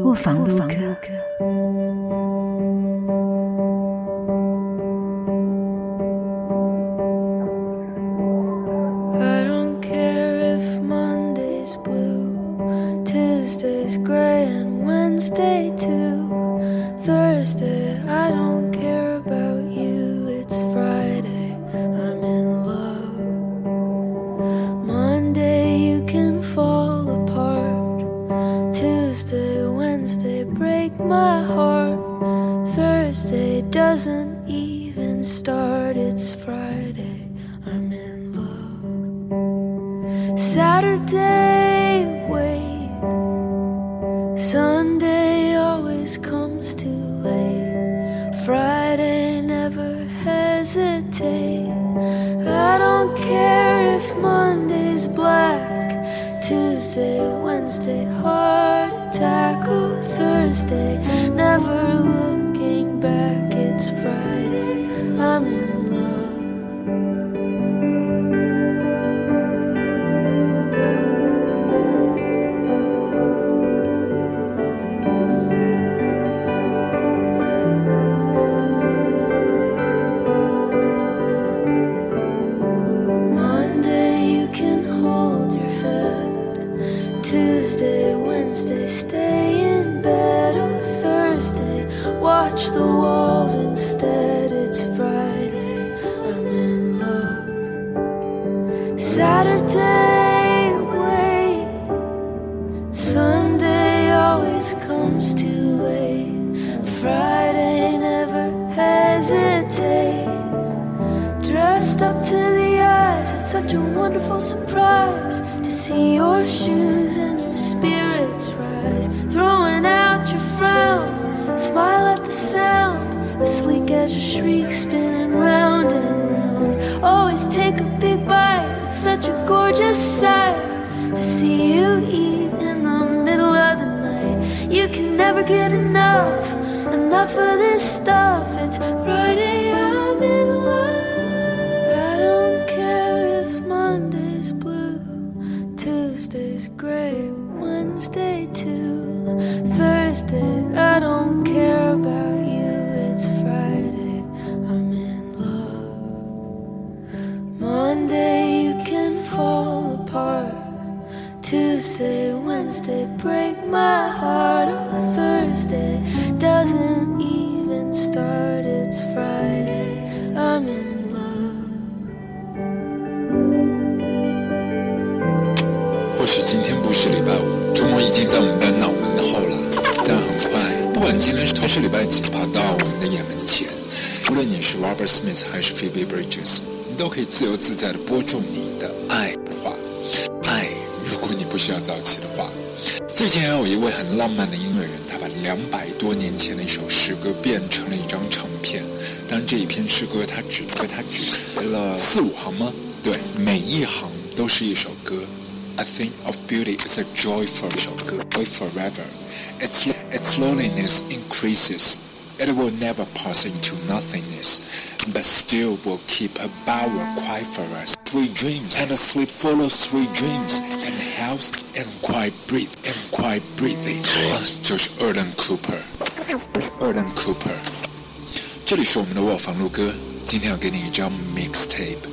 我房的房 I think of beauty as a joy joyful 一首歌，joy forever. Its its loneliness increases. It will never pass into nothingness, but still will keep a bower quiet for us. Three dreams and a sleep full of sweet dreams and health and quiet breathe and quiet breathing. 就是 Erland Cooper，Erland Cooper。这里是我们的卧房录歌。今天要给你一张 mixtape。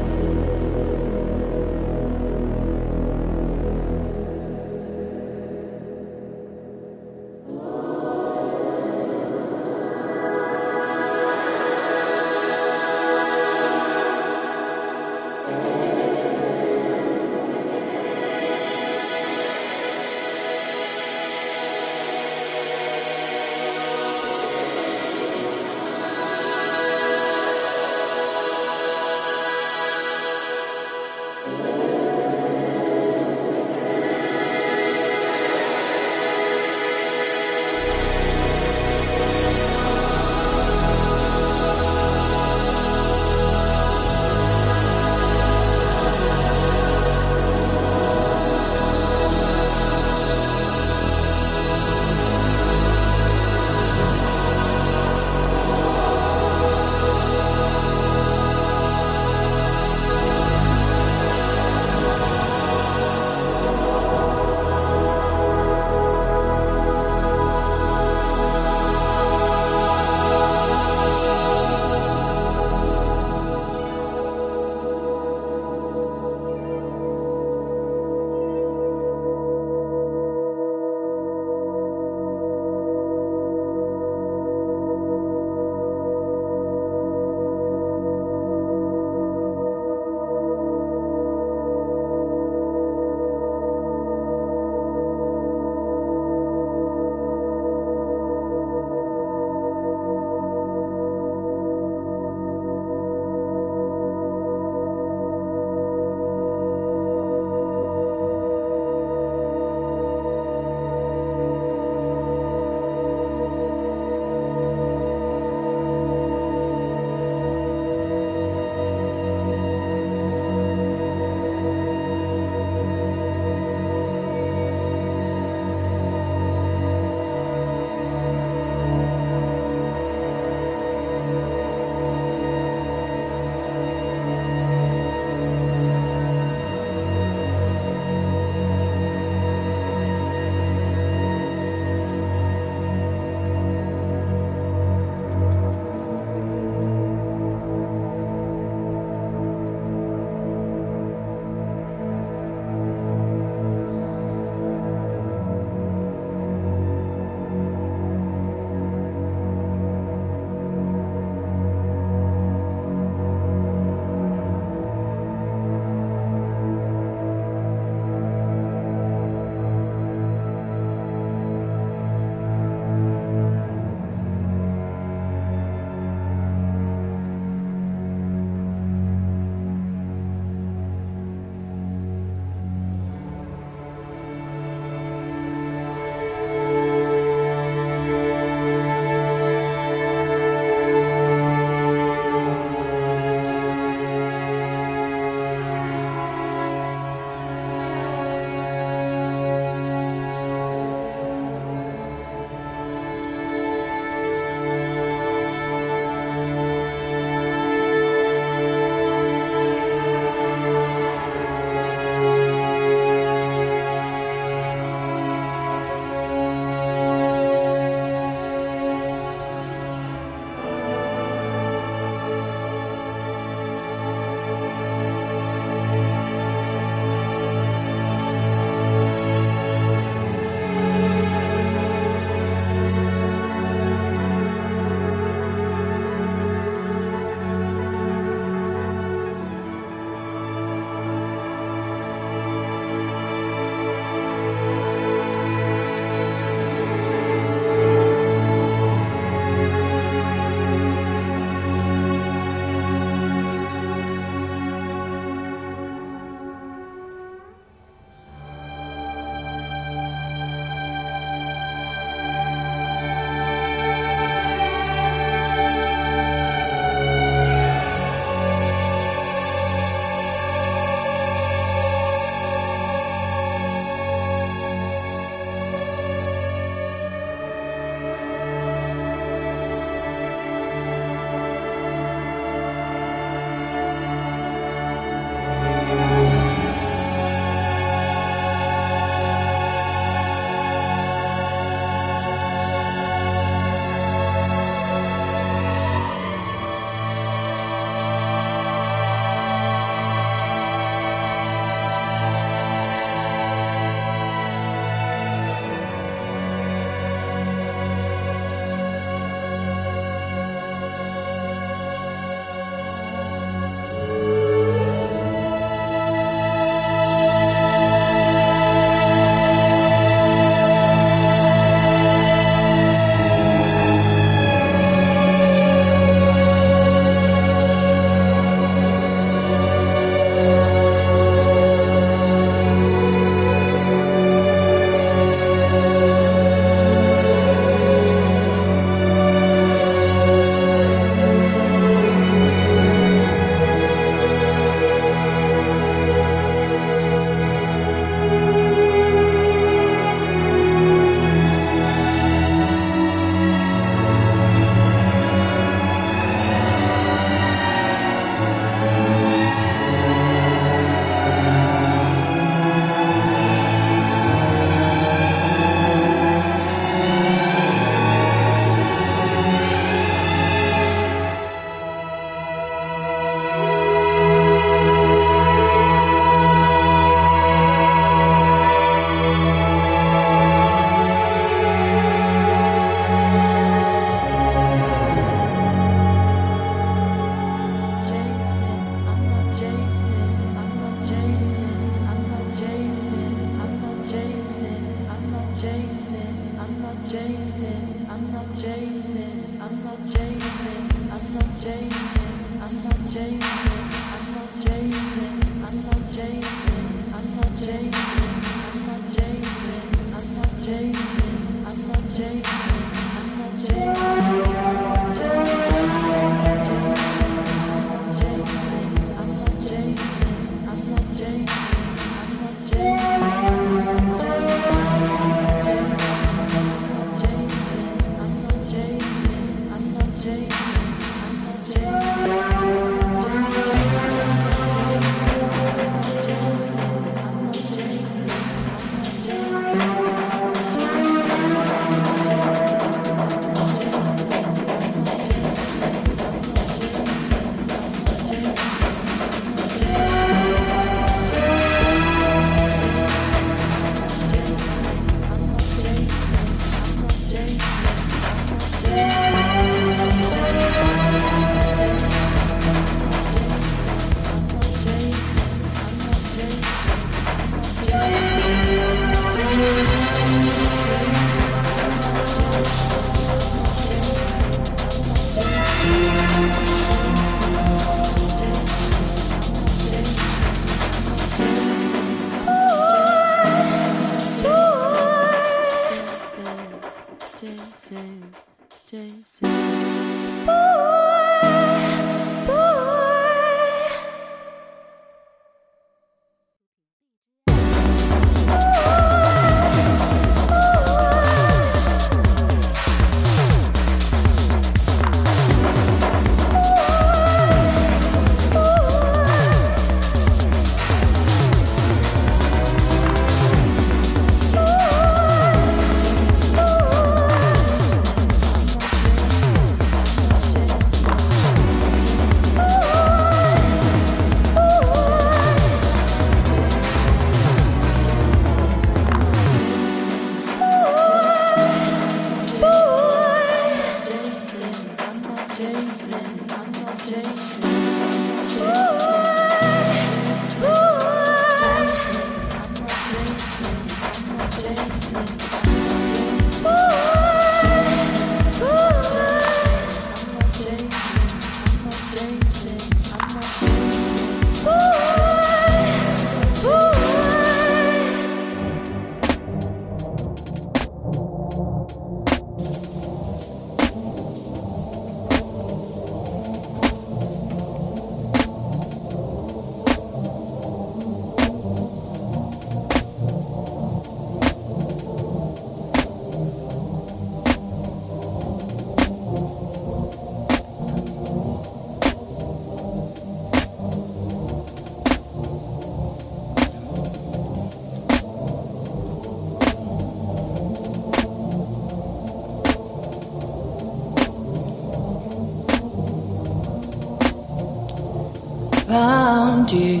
You.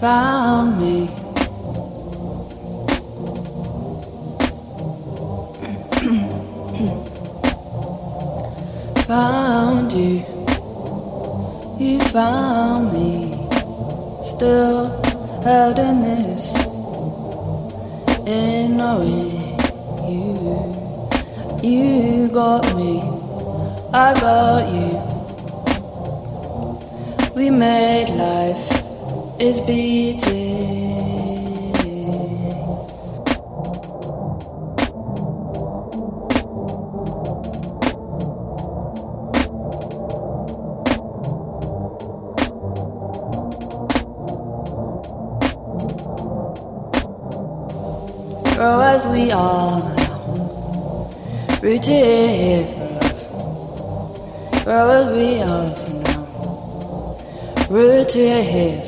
Found me. found you, you found me. Still held in this, in knowing you, you got me, I got you we made life is beating. Grow as we are, rooted rooted for love.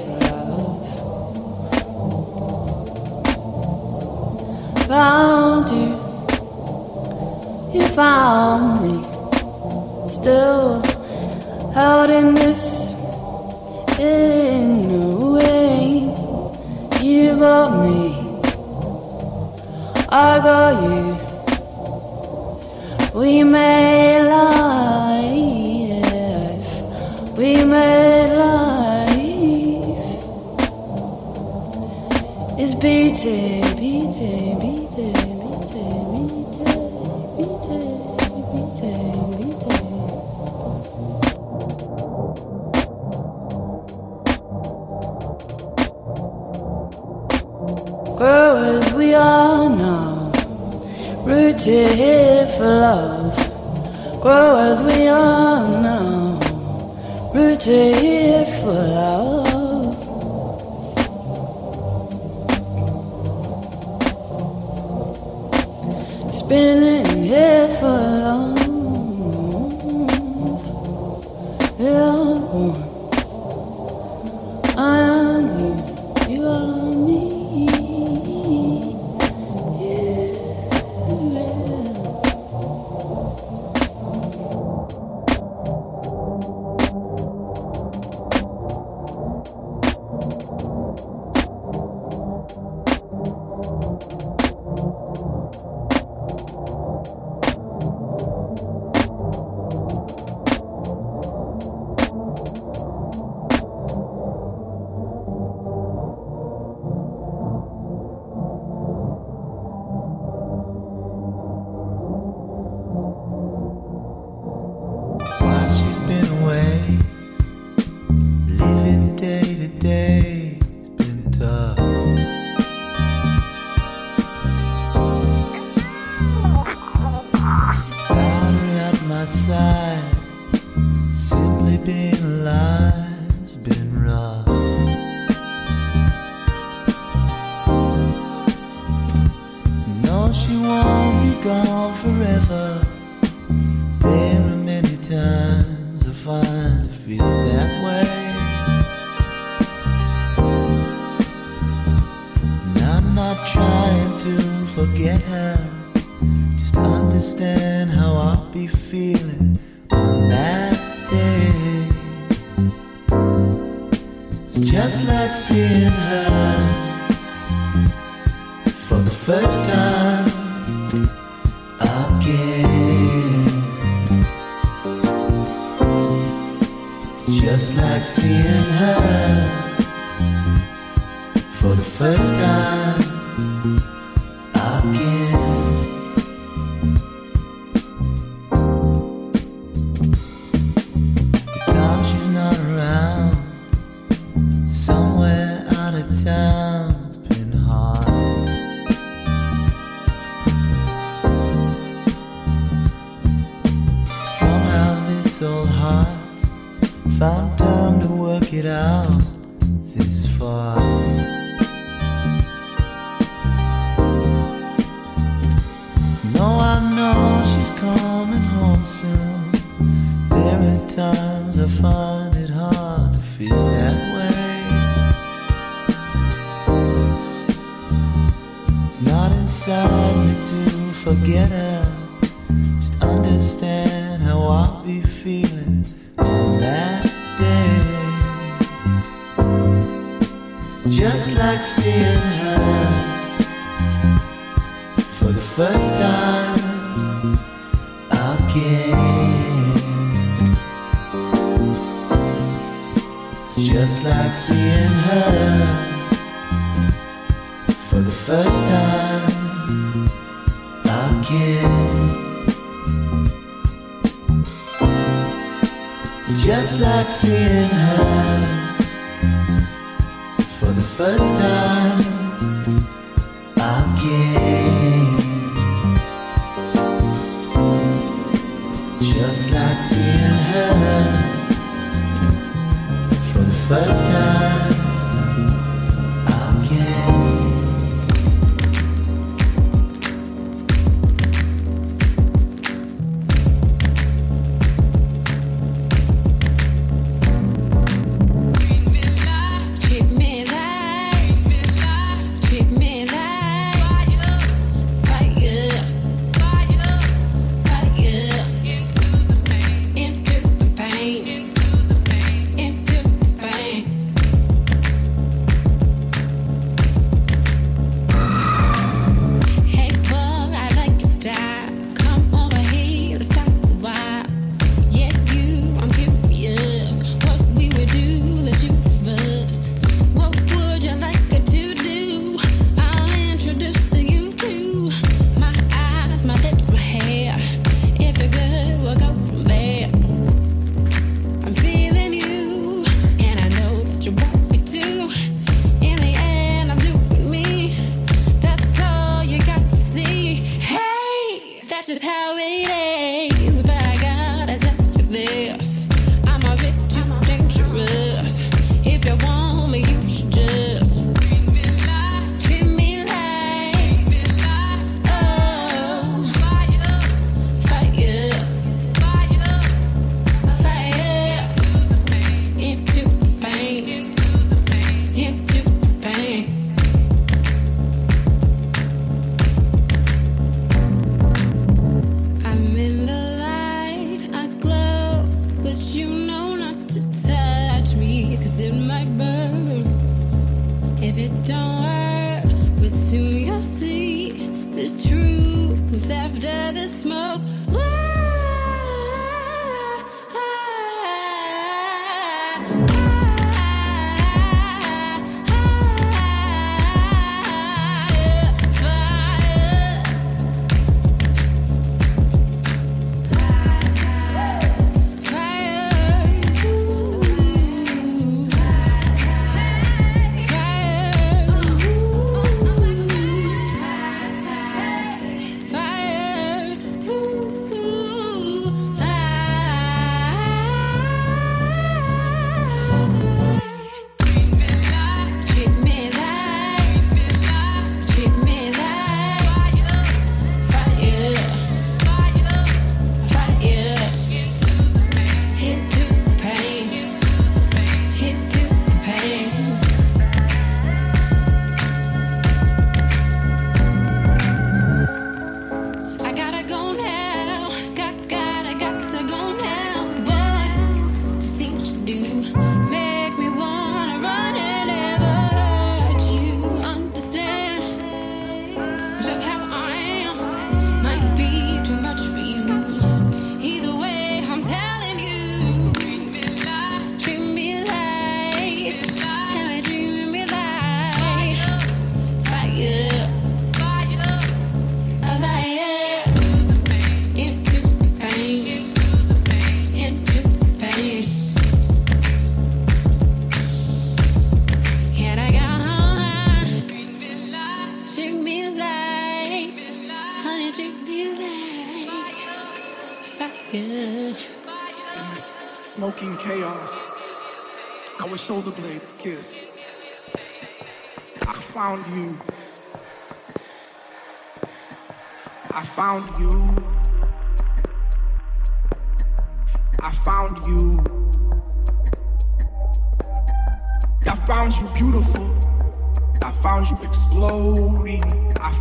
side. Simply being alive's been rough. No, she won't be gone forever. There are many times I find it feels that way. And I'm not trying to forget her understand how I'll be feeling on that day. It's just like seeing her for the first time again. It's just like seeing her for the first time. Just like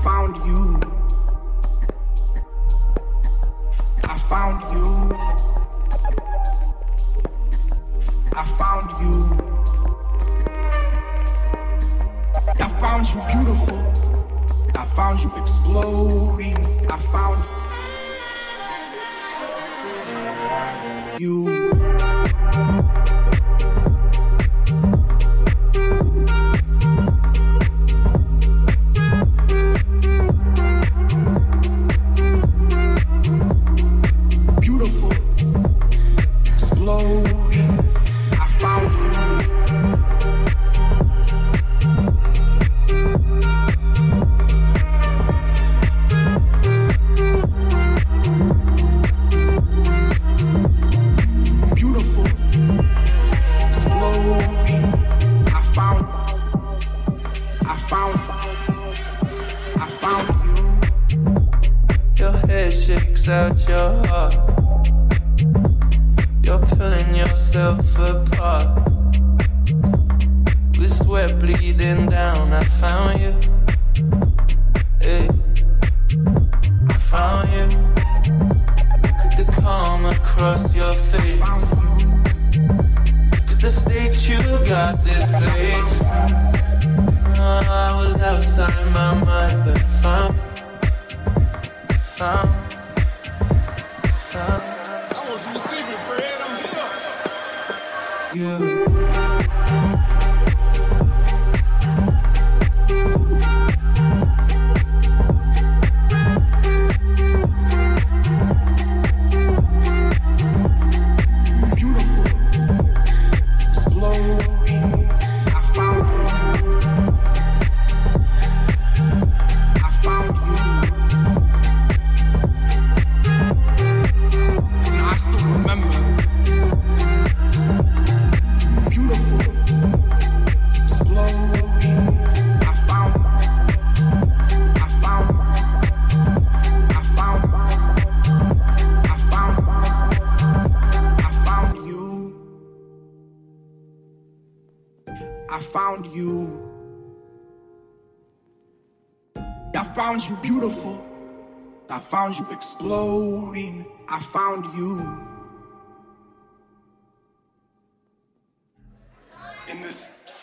found you.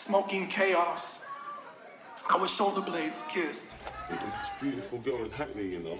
smoking chaos. Our shoulder blades kissed. It's beautiful girl in Hackney, you know.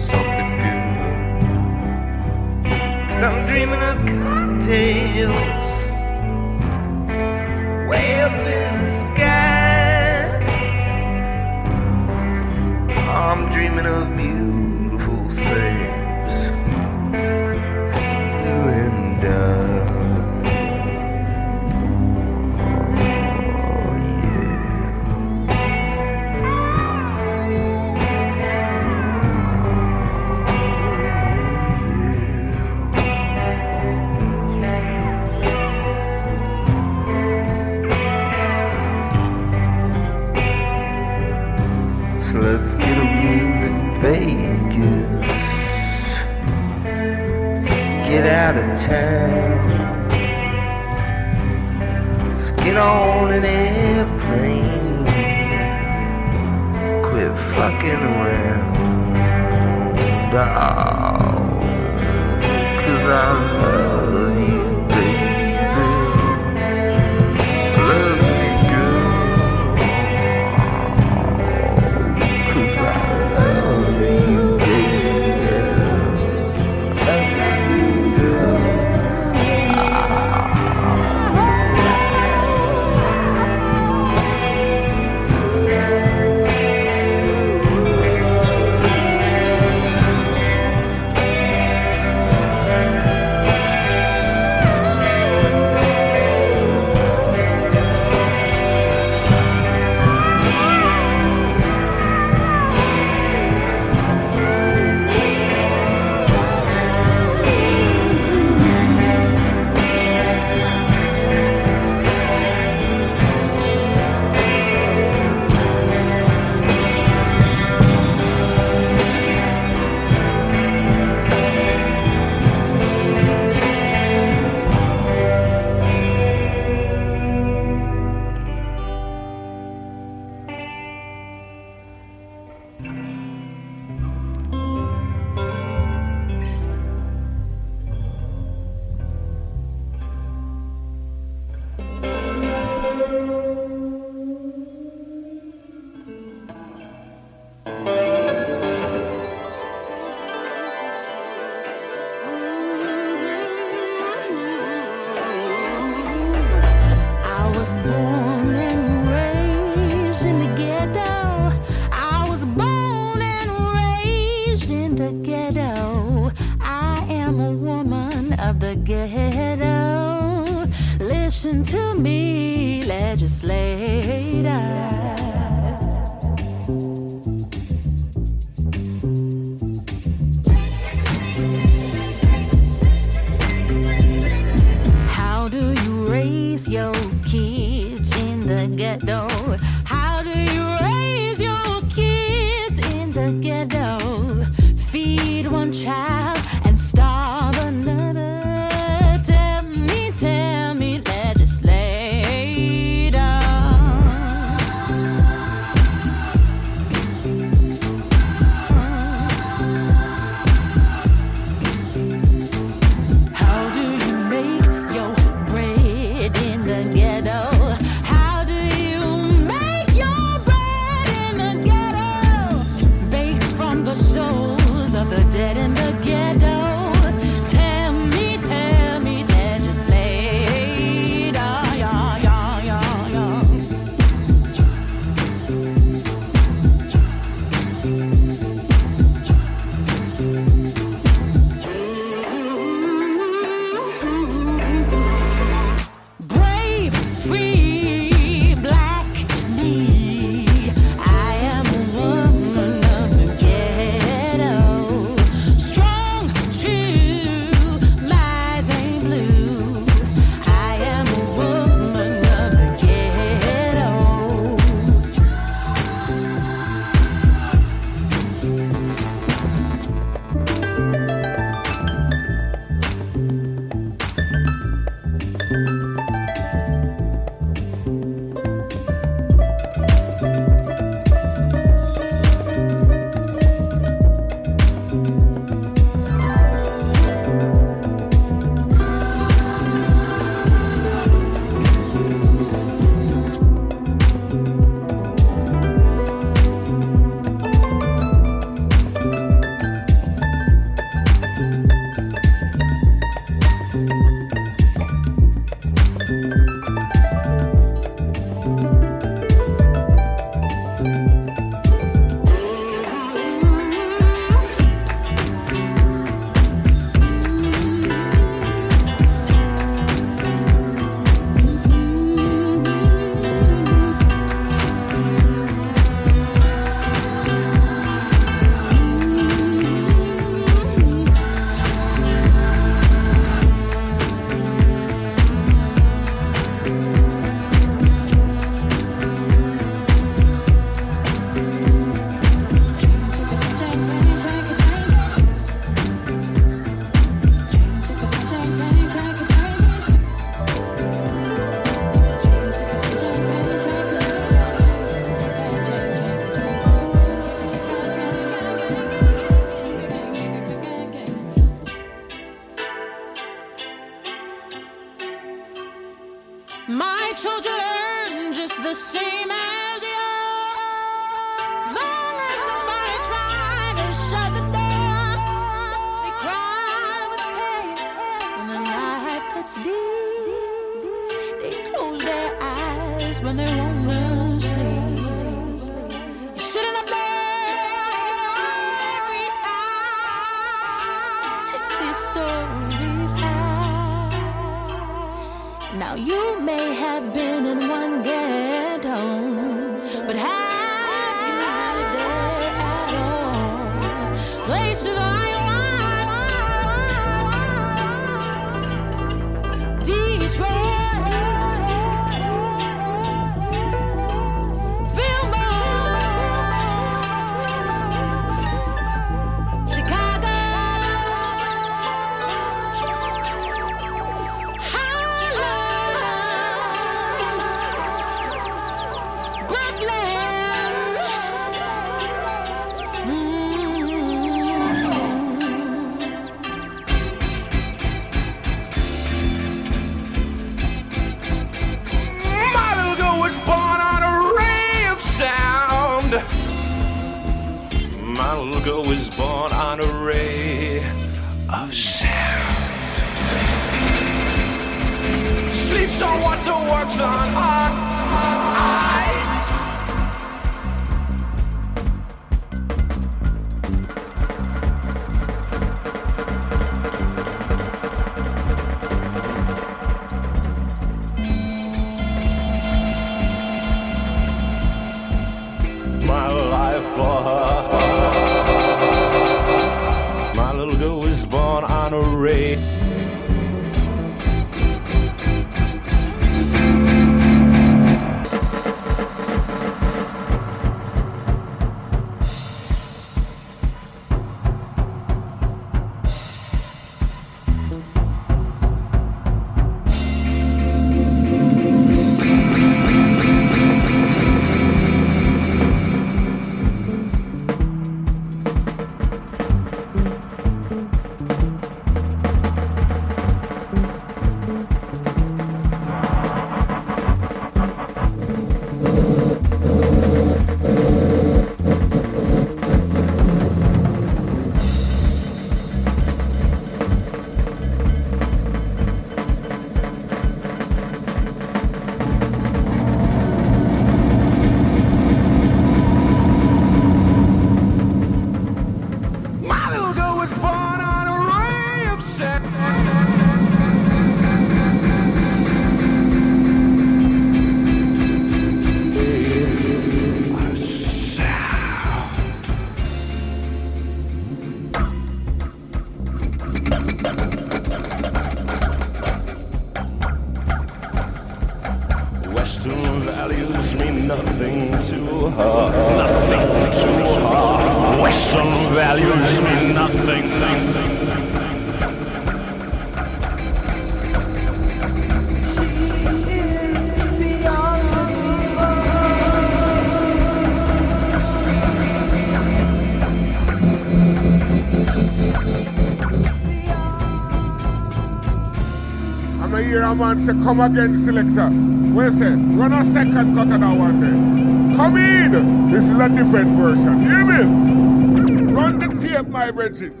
A man say, come again, selector. You say? Run a second cut of that one there. Come in. This is a different version. Hear me? Run the tape, my brethren.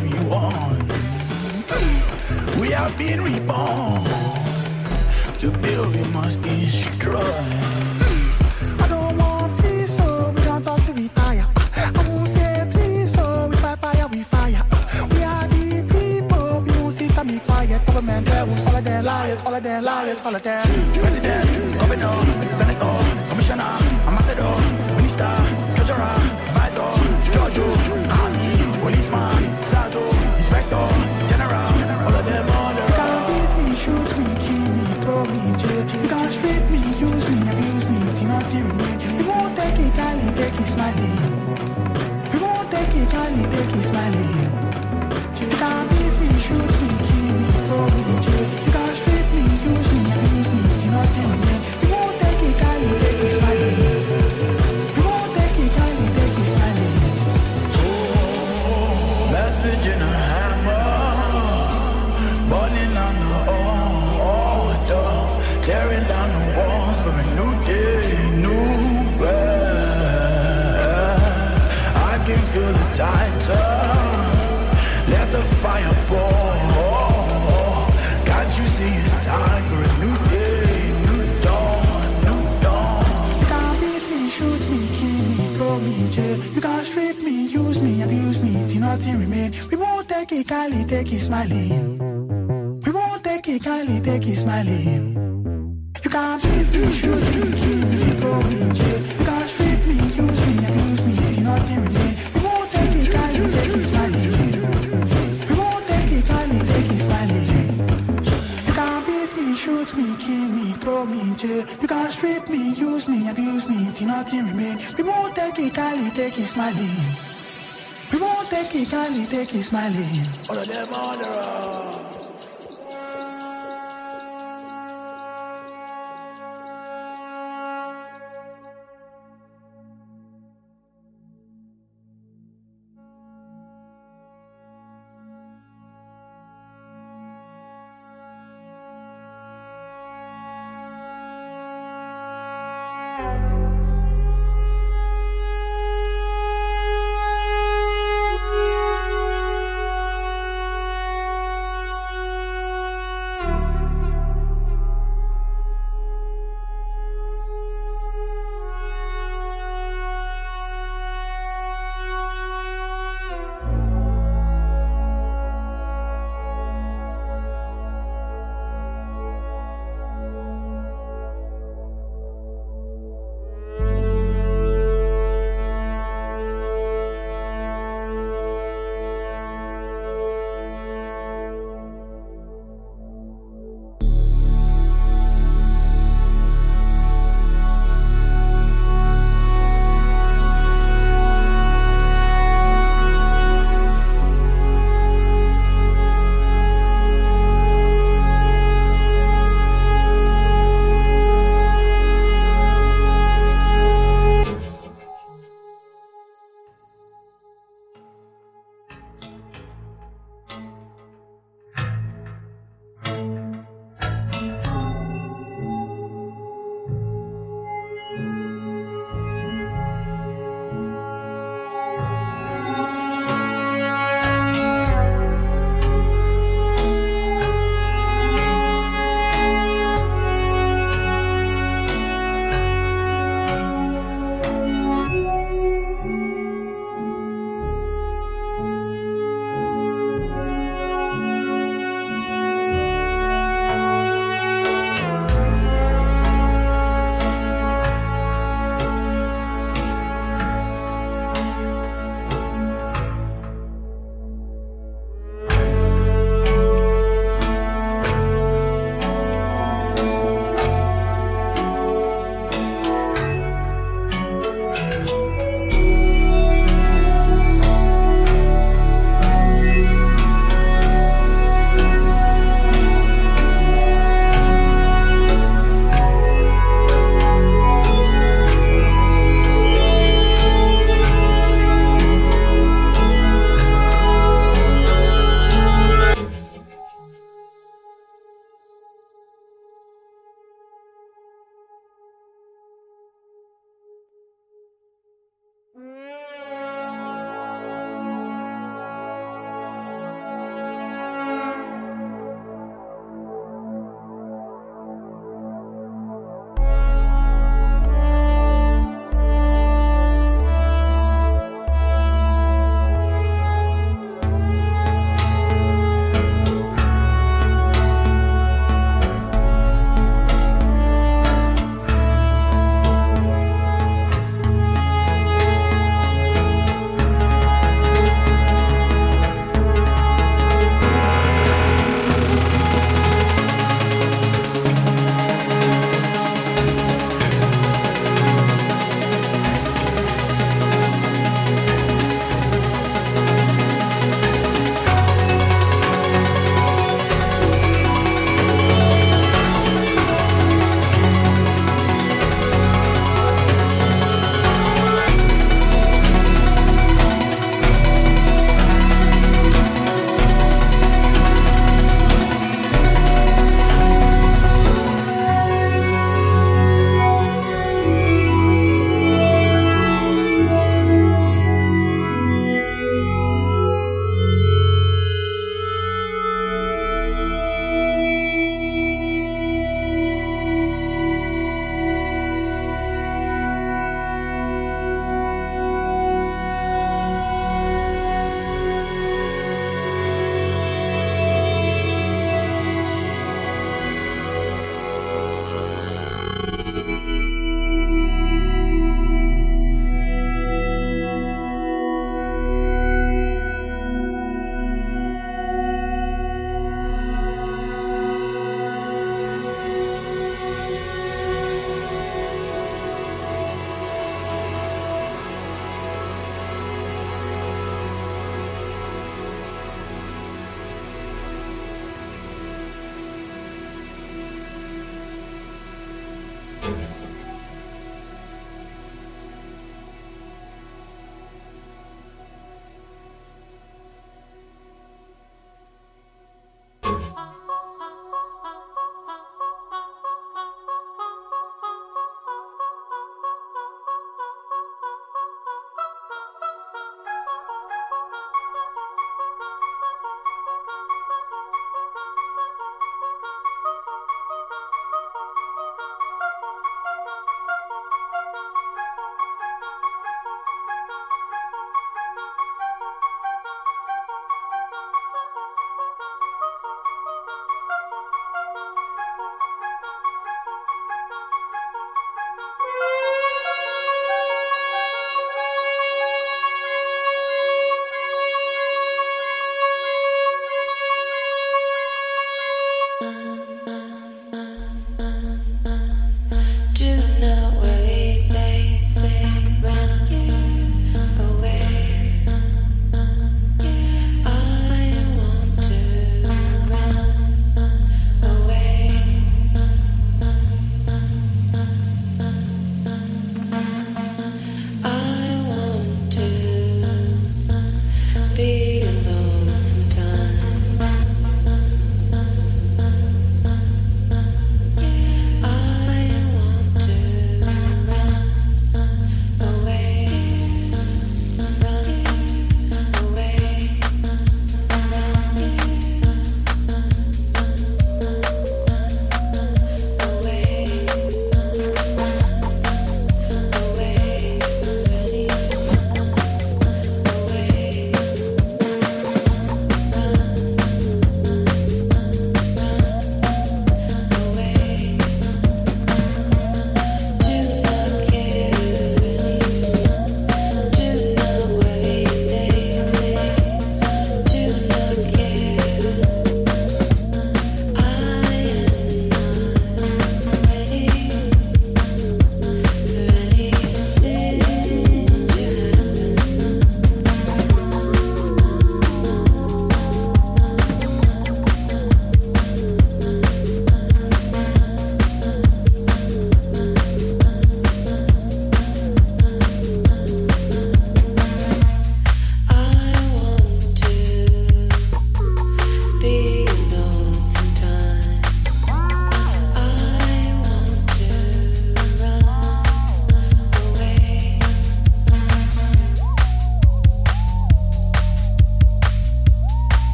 Future we. We have been reborn. To build we must destroy. I don't want peace, so we don't talk to retire. I won't say please, so oh, we fight fire, we fire. We are the people, we won't sit and be quiet. Government devils, all of them liars, all of them liars, all of them. President, governor, senator, commissioner, take it, smiling. We won't take it, Cali, take it, smiling. You can't beat nothing remain. We won't take it, Cali, take it, smiling. We won't take it, Cali, take it, smiling. You can't beat me, shoot me, kill me, throw me jail. You can't strip me, use me, abuse me, till nothing remain. We won't take it, Cali, take it, smiling. We won't take it, Cali, take it, smiling. You can't beat me, shoot me, kill me, throw me in jail. You can't strip me, use me, abuse me, till nothing remain. We won't take it, Cali, take it, smiling. Take it, Cali, take it, smiling. All of them on the road.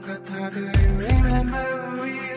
똑같아도 you remember we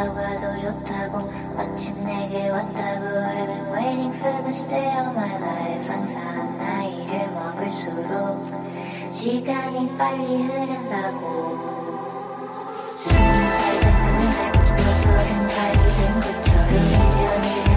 올라와도 좋다고 마침 내게 왔다고 I've been waiting for this day all my life. 항상 나이를 먹을수록 시간이 빨리 흐른다고. 스무 살된 그날부터 서른 살이 된 것처럼 1년이